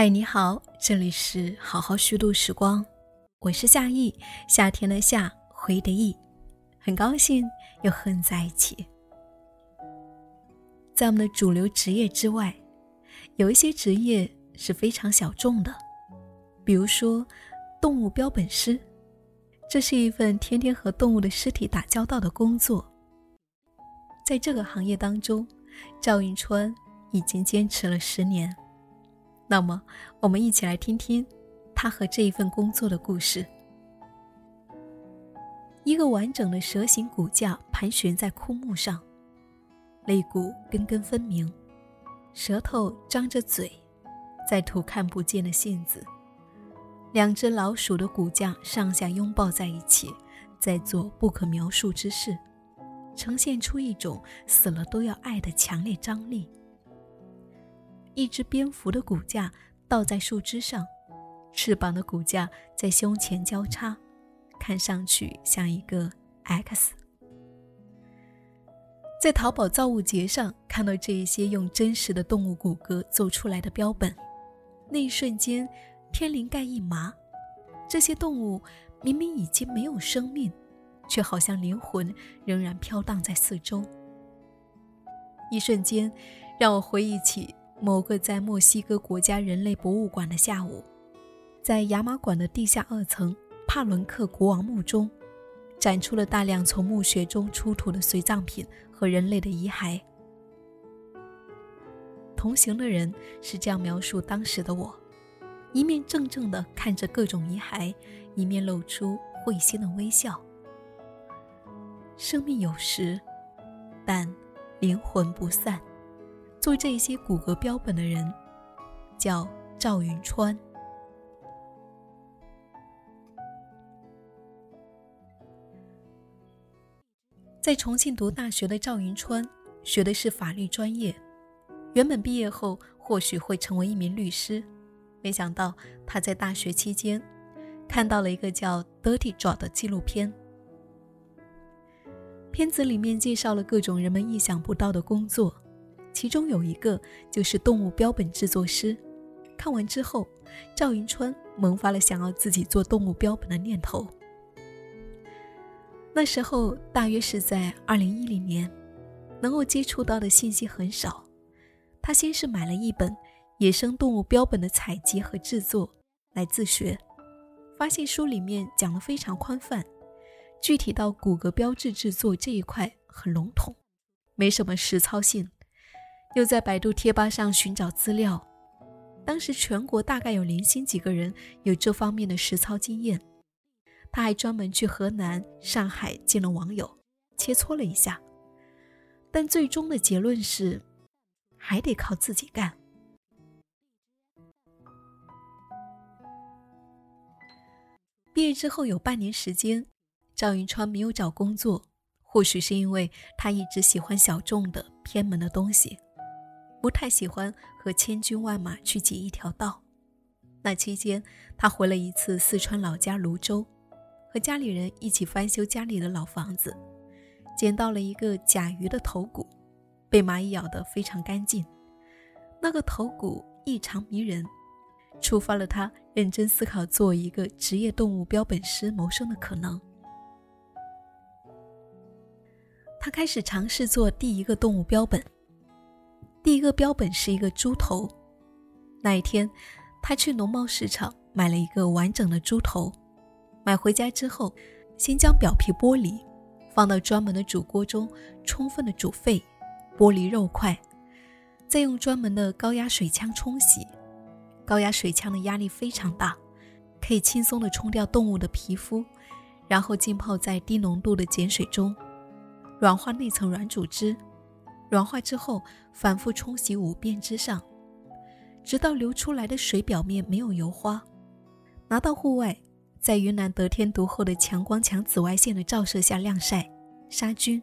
嗨，你好，这里是好好虚度时光，我是夏意，夏天的夏，回的意，很高兴又和你在一起。在我们的主流职业之外，有一些职业是非常小众的，比如说动物标本师，这是一份天天和动物的尸体打交道的工作。在这个行业当中，赵云川已经坚持了十年。那么，我们一起来听听他和这一份工作的故事。一个完整的蛇形骨架盘旋在枯木上，肋骨根根分明，舌头张着嘴，在吐看不见的信子。两只老鼠的骨架上下拥抱在一起，在做不可描述之事，呈现出一种死了都要爱的强烈张力。一只蝙蝠的骨架倒在树枝上，翅膀的骨架在胸前交叉，看上去像一个 X。在淘宝造物节上看到这一些用真实的动物骨骼做出来的标本，那一瞬间天灵盖一麻。这些动物明明已经没有生命，却好像灵魂仍然飘荡在四周。一瞬间，让我回忆起。某个在墨西哥国家人类博物馆的下午，在亚马馆的地下二层帕伦克国王墓中，展出了大量从墓穴中出土的随葬品和人类的遗骸。同行的人是这样描述当时的我：一面怔怔地看着各种遗骸，一面露出会心的微笑。生命有时，但灵魂不散。做这些骨骼标本的人，叫赵云川。在重庆读大学的赵云川，学的是法律专业。原本毕业后或许会成为一名律师，没想到他在大学期间看到了一个叫《Dirty Job》的纪录片。片子里面介绍了各种人们意想不到的工作。其中有一个就是动物标本制作师。看完之后，赵云川萌发了想要自己做动物标本的念头。那时候大约是在二零一零年，能够接触到的信息很少。他先是买了一本野生动物标本的采集和制作来自学，发现书里面讲的非常宽泛，具体到骨骼标志制作这一块很笼统，没什么实操性。又在百度贴吧上寻找资料，当时全国大概有零星几个人有这方面的实操经验。他还专门去河南、上海见了网友，切磋了一下，但最终的结论是，还得靠自己干。毕业之后有半年时间，赵云川没有找工作，或许是因为他一直喜欢小众的、偏门的东西。不太喜欢和千军万马去挤一条道。那期间，他回了一次四川老家泸州，和家里人一起翻修家里的老房子，捡到了一个甲鱼的头骨，被蚂蚁咬得非常干净。那个头骨异常迷人，触发了他认真思考做一个职业动物标本师谋生的可能。他开始尝试做第一个动物标本。第一个标本是一个猪头。那一天，他去农贸市场买了一个完整的猪头。买回家之后，先将表皮剥离，放到专门的煮锅中，充分的煮沸，剥离肉块，再用专门的高压水枪冲洗。高压水枪的压力非常大，可以轻松的冲掉动物的皮肤，然后浸泡在低浓度的碱水中，软化内层软组织。软化之后，反复冲洗五遍之上，直到流出来的水表面没有油花。拿到户外，在云南得天独厚的强光强紫外线的照射下晾晒杀菌，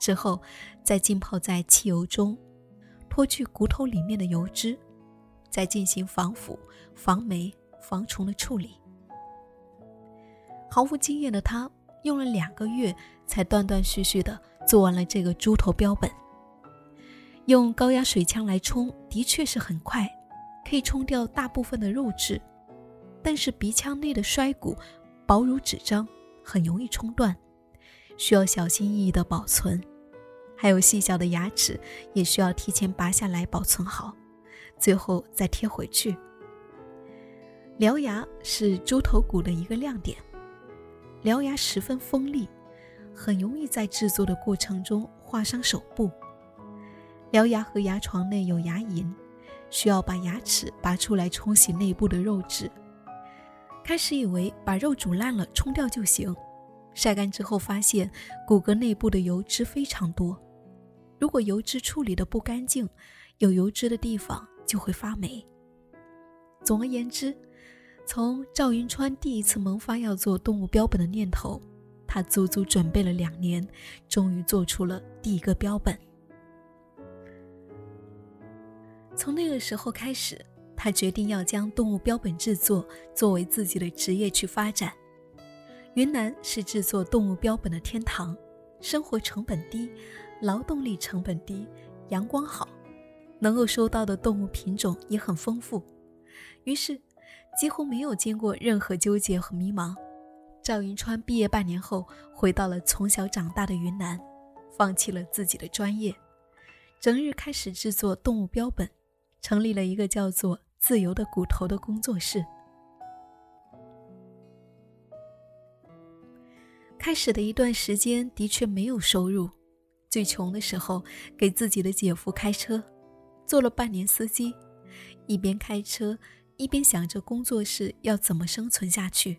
之后再浸泡在汽油中，脱去骨头里面的油脂，再进行防腐、防霉、防虫的处理。毫无经验的他，用了两个月才断断续续的做完了这个猪头标本。用高压水枪来冲，的确是很快，可以冲掉大部分的肉质，但是鼻腔内的衰骨薄如纸张，很容易冲断，需要小心翼翼的保存。还有细小的牙齿也需要提前拔下来保存好，最后再贴回去。獠牙是猪头骨的一个亮点，獠牙十分锋利，很容易在制作的过程中划伤手部。獠牙和牙床内有牙龈，需要把牙齿拔出来冲洗内部的肉质。开始以为把肉煮烂了冲掉就行，晒干之后发现骨骼内部的油脂非常多。如果油脂处理的不干净，有油脂的地方就会发霉。总而言之，从赵云川第一次萌发要做动物标本的念头，他足足准备了两年，终于做出了第一个标本。从那个时候开始，他决定要将动物标本制作作为自己的职业去发展。云南是制作动物标本的天堂，生活成本低。劳动力成本低，阳光好，能够收到的动物品种也很丰富，于是几乎没有经过任何纠结和迷茫。赵云川毕业半年后，回到了从小长大的云南，放弃了自己的专业，整日开始制作动物标本，成立了一个叫做“自由的骨头”的工作室。开始的一段时间的确没有收入。最穷的时候，给自己的姐夫开车，做了半年司机，一边开车一边想着工作室要怎么生存下去。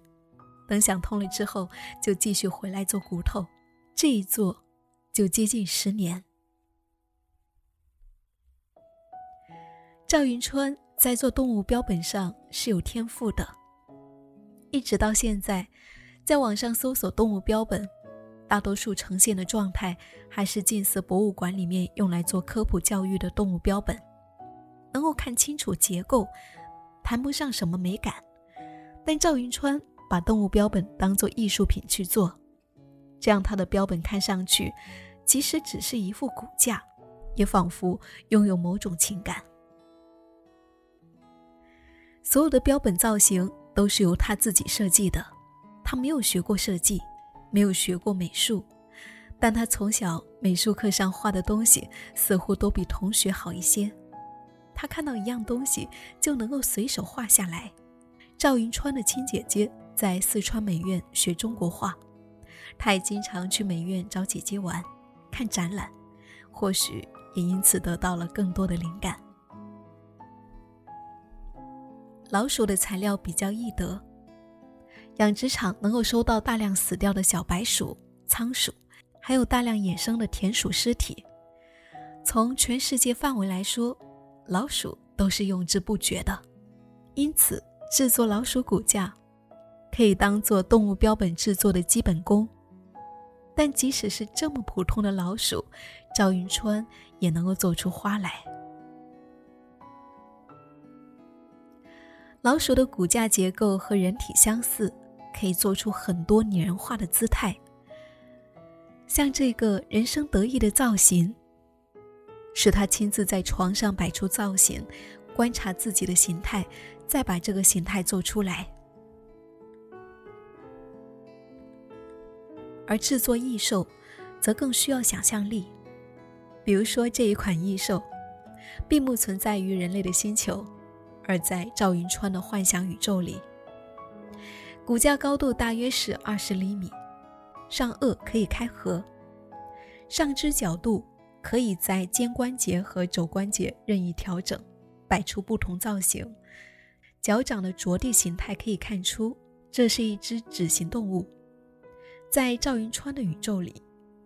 等想通了之后，就继续回来做骨头，这一做就接近十年。赵云川在做动物标本上是有天赋的，一直到现在，在网上搜索动物标本。大多数呈现的状态还是近似博物馆里面用来做科普教育的动物标本，能够看清楚结构，谈不上什么美感。但赵云川把动物标本当做艺术品去做，这样他的标本看上去，即使只是一副骨架，也仿佛拥有某种情感。所有的标本造型都是由他自己设计的，他没有学过设计。没有学过美术，但他从小美术课上画的东西似乎都比同学好一些。他看到一样东西就能够随手画下来。赵云川的亲姐姐在四川美院学中国画，他也经常去美院找姐姐玩、看展览，或许也因此得到了更多的灵感。老鼠的材料比较易得。养殖场能够收到大量死掉的小白鼠、仓鼠，还有大量野生的田鼠尸体。从全世界范围来说，老鼠都是用之不绝的。因此，制作老鼠骨架可以当做动物标本制作的基本功。但即使是这么普通的老鼠，赵云川也能够做出花来。老鼠的骨架结构和人体相似。可以做出很多拟人化的姿态，像这个人生得意的造型，是他亲自在床上摆出造型，观察自己的形态，再把这个形态做出来。而制作异兽，则更需要想象力。比如说这一款异兽，并不存在于人类的星球，而在赵云川的幻想宇宙里。骨架高度大约是二十厘米，上颚可以开合，上肢角度可以在肩关节和肘关节任意调整，摆出不同造型。脚掌的着地形态可以看出，这是一只指形动物。在赵云川的宇宙里，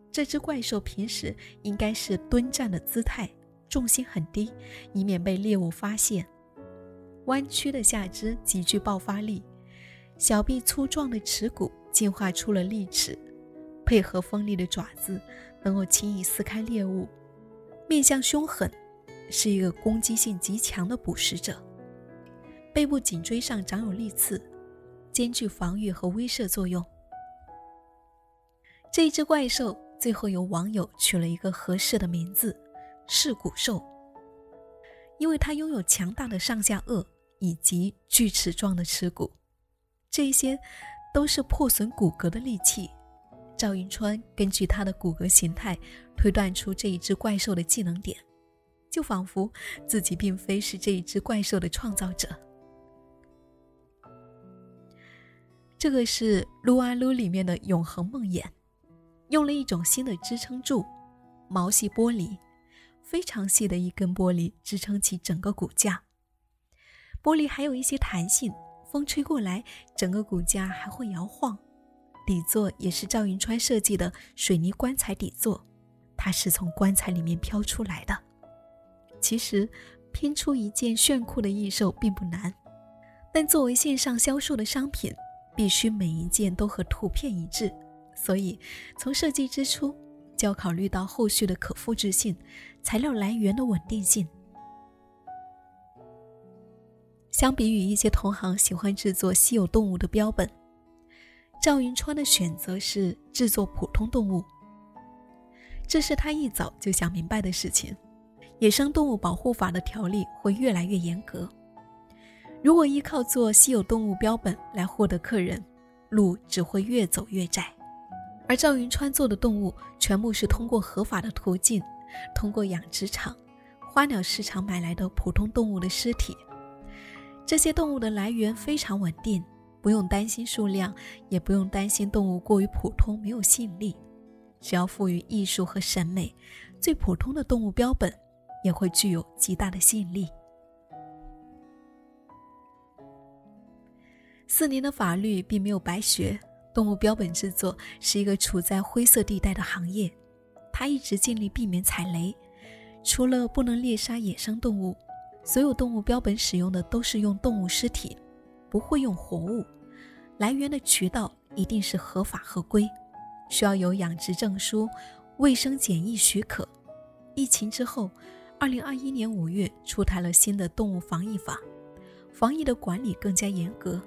这只怪兽平时应该是蹲站的姿态，重心很低，以免被猎物发现。弯曲的下肢极具爆发力。小臂粗壮的齿骨进化出了利齿，配合锋利的爪子，能够轻易撕开猎物。面相凶狠，是一个攻击性极强的捕食者。背部颈椎上长有利刺，兼具防御和威慑作用。这一只怪兽最后由网友取了一个合适的名字——噬骨兽。因为它拥有强大的上下颚以及锯齿状的齿骨，这些都是破损骨骼的利器。赵云川根据它的骨骼形态推断出这一只怪兽的技能点，就仿佛自己并非是这一只怪兽的创造者。这个是撸啊撸里面的永恒梦魇，用了一种新的支撑柱——毛细玻璃，非常细的一根玻璃支撑起整个骨架。玻璃还有一些弹性，风吹过来，整个骨架还会摇晃。底座也是赵云川设计的水泥棺材底座，它是从棺材里面飘出来的。其实拼出一件炫酷的异兽并不难，但作为线上销售的商品。必须每一件都和图片一致，所以从设计之初就要考虑到后续的可复制性、材料来源的稳定性。相比于一些同行喜欢制作稀有动物的标本，赵云川的选择是制作普通动物。这是他一早就想明白的事情。野生动物保护法的条例会越来越严格。如果依靠做稀有动物标本来获得客人，路只会越走越窄。而赵云川做的动物全部是通过合法的途径，通过养殖场、花鸟市场买来的普通动物的尸体。这些动物的来源非常稳定，不用担心数量，也不用担心动物过于普通没有吸引力。只要赋予艺术和审美，最普通的动物标本也会具有极大的吸引力。四年的法律并没有白学，动物标本制作是一个处在灰色地带的行业。他一直尽力避免踩雷，除了不能猎杀野生动物，所有动物标本使用的都是用动物尸体，不会用活物。来源的渠道一定是合法合规，需要有养殖证书、卫生检疫许可。疫情之后，二零二一年五月出台了新的动物防疫法，防疫的管理更加严格。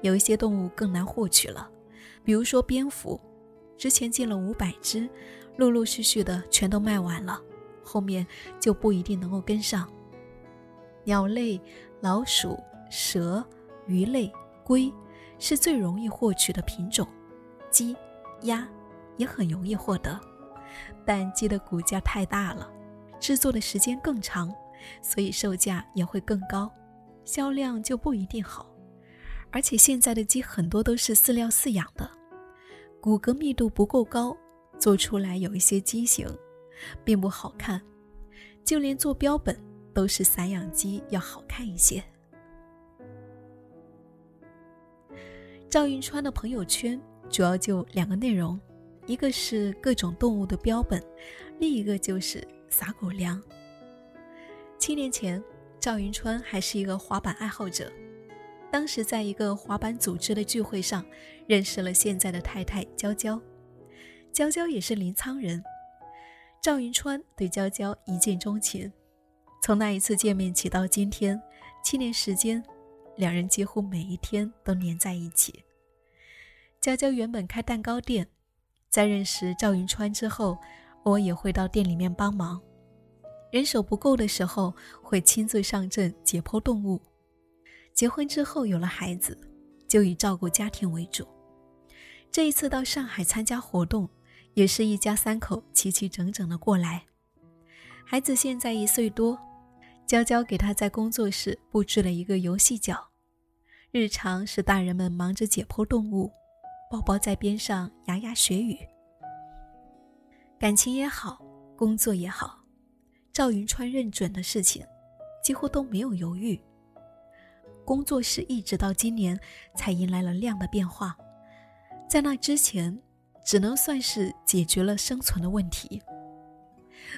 有一些动物更难获取了，比如说蝙蝠，之前进了五百只，陆陆续续的全都卖完了，后面就不一定能够跟上。鸟类、老鼠、蛇、鱼类、龟是最容易获取的品种，鸡、鸭也很容易获得，但鸡的骨架太大了，制作的时间更长，所以售价也会更高，销量就不一定好。而且现在的鸡很多都是饲料饲养的，骨骼密度不够高，做出来有一些畸形，并不好看。就连做标本都是散养鸡要好看一些。赵云川的朋友圈主要就两个内容，一个是各种动物的标本，另一个就是撒狗粮。七年前，赵云川还是一个滑板爱好者。当时在一个滑板组织的聚会上，认识了现在的太太娇娇。娇娇也是临沧人，赵云川对娇娇一见钟情。从那一次见面起到今天，七年时间，两人几乎每一天都黏在一起。娇娇原本开蛋糕店，在认识赵云川之后，我也会到店里面帮忙。人手不够的时候，会亲自上阵解剖动物。结婚之后有了孩子，就以照顾家庭为主。这一次到上海参加活动，也是一家三口齐齐整整的过来。孩子现在一岁多，娇娇给他在工作室布置了一个游戏角，日常是大人们忙着解剖动物，宝宝在边上牙牙学语。感情也好，工作也好，赵云川认准的事情，几乎都没有犹豫。工作室一直到今年才迎来了量的变化，在那之前，只能算是解决了生存的问题。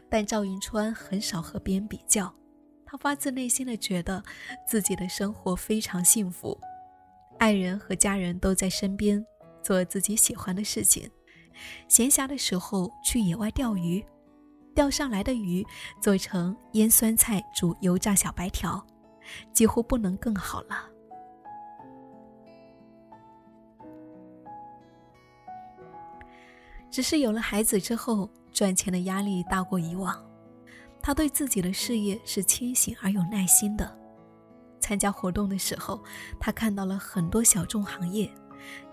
但赵云川很少和别人比较，他发自内心的觉得自己的生活非常幸福，爱人和家人都在身边，做自己喜欢的事情。闲暇的时候去野外钓鱼，钓上来的鱼做成腌酸菜煮油炸小白条。几乎不能更好了。只是有了孩子之后，赚钱的压力大过以往。他对自己的事业是清醒而有耐心的。参加活动的时候，他看到了很多小众行业，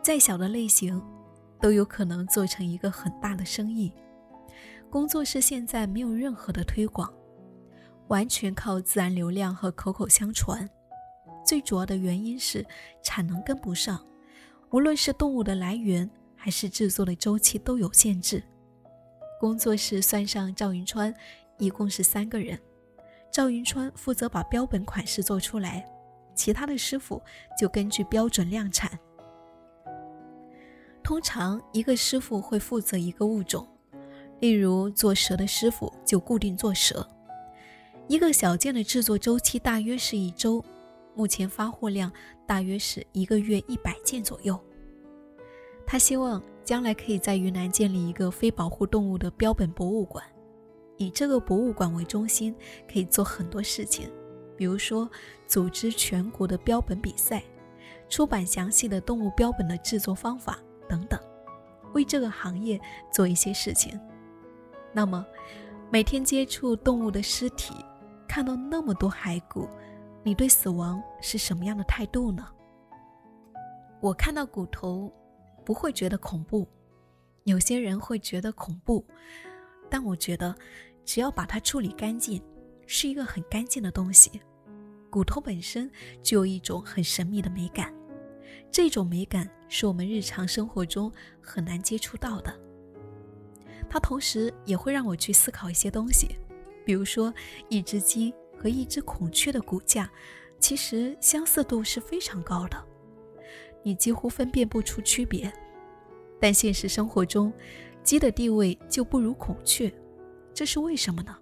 再小的类型，都有可能做成一个很大的生意。工作室现在没有任何的推广，完全靠自然流量和口口相传。最主要的原因是产能跟不上，无论是动物的来源还是制作的周期都有限制。工作室算上赵云川。一共是三个人，赵云川负责把标本款式做出来，其他的师傅就根据标准量产。通常一个师傅会负责一个物种，例如做蛇的师傅就固定做蛇。一个小件的制作周期大约是一周，目前发货量大约是一个月一百件左右。他希望将来可以在云南建立一个非保护动物的标本博物馆。以这个博物馆为中心，可以做很多事情，比如说组织全国的标本比赛，出版详细的动物标本的制作方法等等，为这个行业做一些事情。那么，每天接触动物的尸体，看到那么多骸骨，你对死亡是什么样的态度呢？我看到骨头不会觉得恐怖，有些人会觉得恐怖，但我觉得。只要把它处理干净，是一个很干净的东西。骨头本身就有一种很神秘的美感，这种美感是我们日常生活中很难接触到的。它同时也会让我去思考一些东西，比如说一只鸡和一只孔雀的骨架，其实相似度是非常高的，你几乎分辨不出区别。但现实生活中，鸡的地位就不如孔雀。这是为什么呢？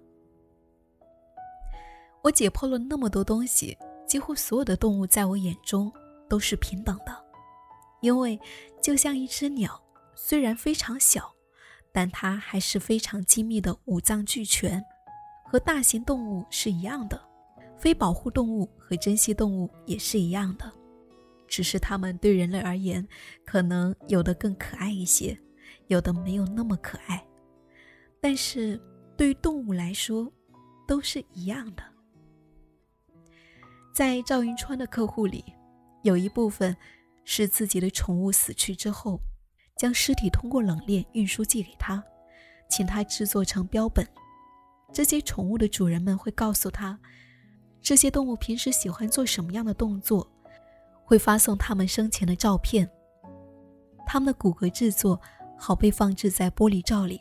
我解剖了那么多东西，几乎所有的动物在我眼中都是平等的，因为就像一只鸟，虽然非常小，但它还是非常精密的五脏俱全，和大型动物是一样的。非保护动物和珍稀动物也是一样的，只是它们对人类而言，可能有的更可爱一些，有的没有那么可爱，但是。对于动物来说，都是一样的。在赵云川的客户里，有一部分是自己的宠物死去之后，将尸体通过冷链运输寄给他，请他制作成标本。这些宠物的主人们会告诉他，这些动物平时喜欢做什么样的动作，会发送他们生前的照片。他们的骨骼制作好被放置在玻璃罩里。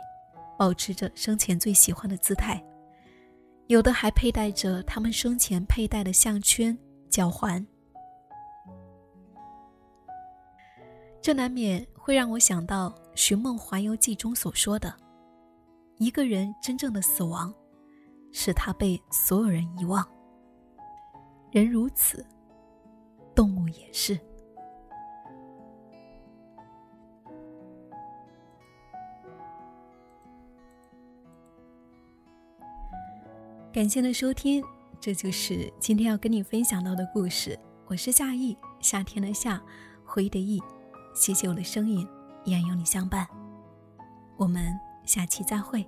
保持着生前最喜欢的姿态，有的还佩戴着他们生前佩戴的项圈、脚环。这难免会让我想到《寻梦环游记》中所说的：“一个人真正的死亡，是他被所有人遗忘。人如此，动物也是。”感谢的收听，这就是今天要跟你分享到的故事。我是夏意，夏天的夏，回忆的忆。谢谢我的声音依然有你相伴，我们下期再会。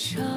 却